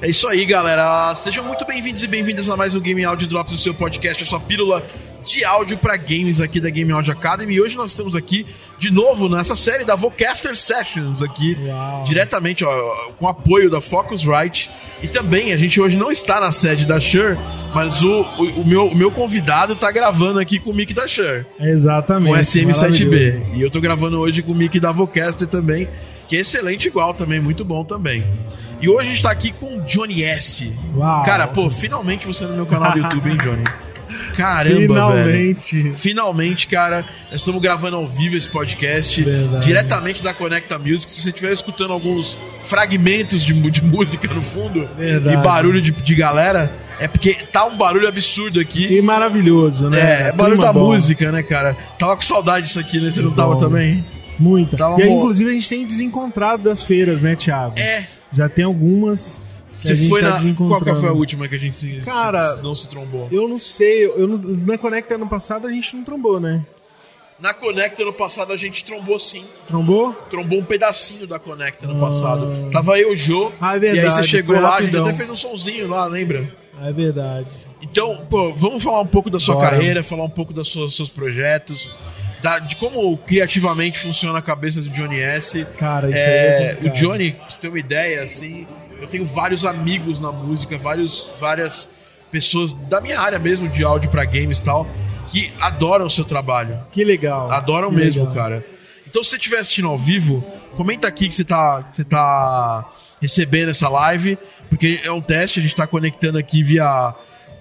É isso aí, galera. Sejam muito bem-vindos e bem-vindas a mais um Game Audio Drops do seu podcast, a sua pílula de áudio para games aqui da Game Audio Academy. E hoje nós estamos aqui de novo nessa série da Vocaster Sessions aqui, Uau. diretamente ó, com apoio da Focusrite. E também a gente hoje não está na sede da Shure, mas o, o, o meu, o meu convidado tá gravando aqui com o mic da Shure Exatamente. com SM7B. maravilhoso. E eu tô gravando hoje com o mic da Vocaster também, que é excelente igual também, muito bom também. E hoje a gente tá aqui com o Johnny S. Uau. Cara, pô, finalmente você no meu canal do YouTube, hein, Johnny? Caramba, velho. Finalmente. Finalmente, cara, nós estamos gravando ao vivo esse podcast, Verdade. diretamente da Conecta Music. Se você estiver escutando alguns fragmentos de, de música no fundo Verdade. e barulho de, de galera, é porque tá um barulho absurdo aqui. E maravilhoso, né? É, é barulho da música, né, cara? Tava com saudade disso aqui, né? Você não tava bom. também? Muita. Tava e aí, inclusive, a gente tem desencontrado das feiras, né, Thiago? É. Já tem algumas que Você a gente foi tá na. Qual que foi a última que a gente se, Cara, se- não se trombou? Eu não sei, eu não- na Conecta ano passado a gente não trombou, né? Na Conecta ano passado a gente trombou sim. Trombou? Trombou um pedacinho da Conecta ano passado. Tava eu, o Jô. Ah, é E aí verdade, você chegou lá, a gente até fez um sonzinho lá, lembra? É verdade. Então, pô, vamos falar um pouco da sua Bora. carreira, falar um pouco dos seus, seus projetos, da- de como criativamente funciona a cabeça do Johnny S. Cara, isso É, aí é o. Johnny, pra você ter uma ideia, assim, eu tenho vários amigos na música, vários, várias pessoas da minha área mesmo, de áudio pra games e tal, que adoram o seu trabalho. Que legal. Adoram Que mesmo, legal. cara. Então, se você estiver assistindo ao vivo, comenta aqui que você tá, que você tá recebendo essa live, porque é um teste, a gente tá conectando aqui via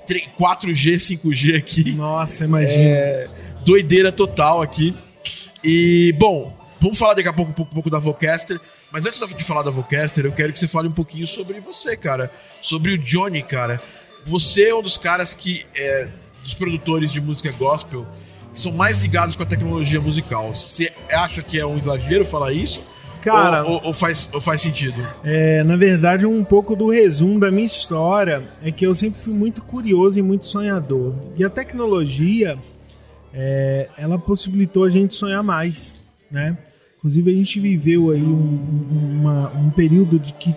3 4G, 5G aqui. Nossa, imagina. É, doideira total aqui. E, bom, vamos falar daqui a pouco um pouco, um pouco da Vocaster. Mas antes de falar da Vocaster, eu quero que você fale um pouquinho sobre você, cara. Sobre o Johnny, cara. Você é um dos caras que. É, dos produtores de música gospel que são mais ligados com a tecnologia musical. Você acha que é um exagero falar isso? Cara- Ou, ou- ou faz, ou faz sentido? É, na verdade, um pouco do resumo da minha história é que eu sempre fui muito curioso e muito sonhador. E a tecnologia, é, ela possibilitou a gente sonhar mais, né? Inclusive, a gente viveu aí um, um- uma- um período de que,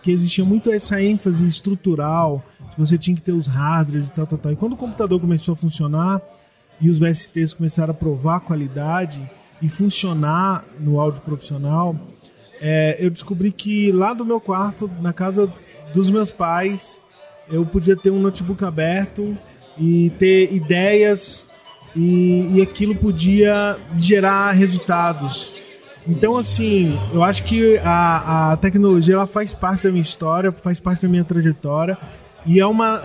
que existia muito essa ênfase estrutural, que você tinha que ter os hardwares e tal, tal, tal. E quando o computador começou a funcionar e os VSTs começaram a provar a qualidade e funcionar no áudio profissional, é, eu descobri que lá do meu quarto, na casa dos meus pais, eu podia ter um notebook aberto e ter ideias e, e aquilo podia gerar resultados. Então, assim, eu acho que a, a tecnologia ela faz parte da minha história, faz parte da minha trajetória e é uma,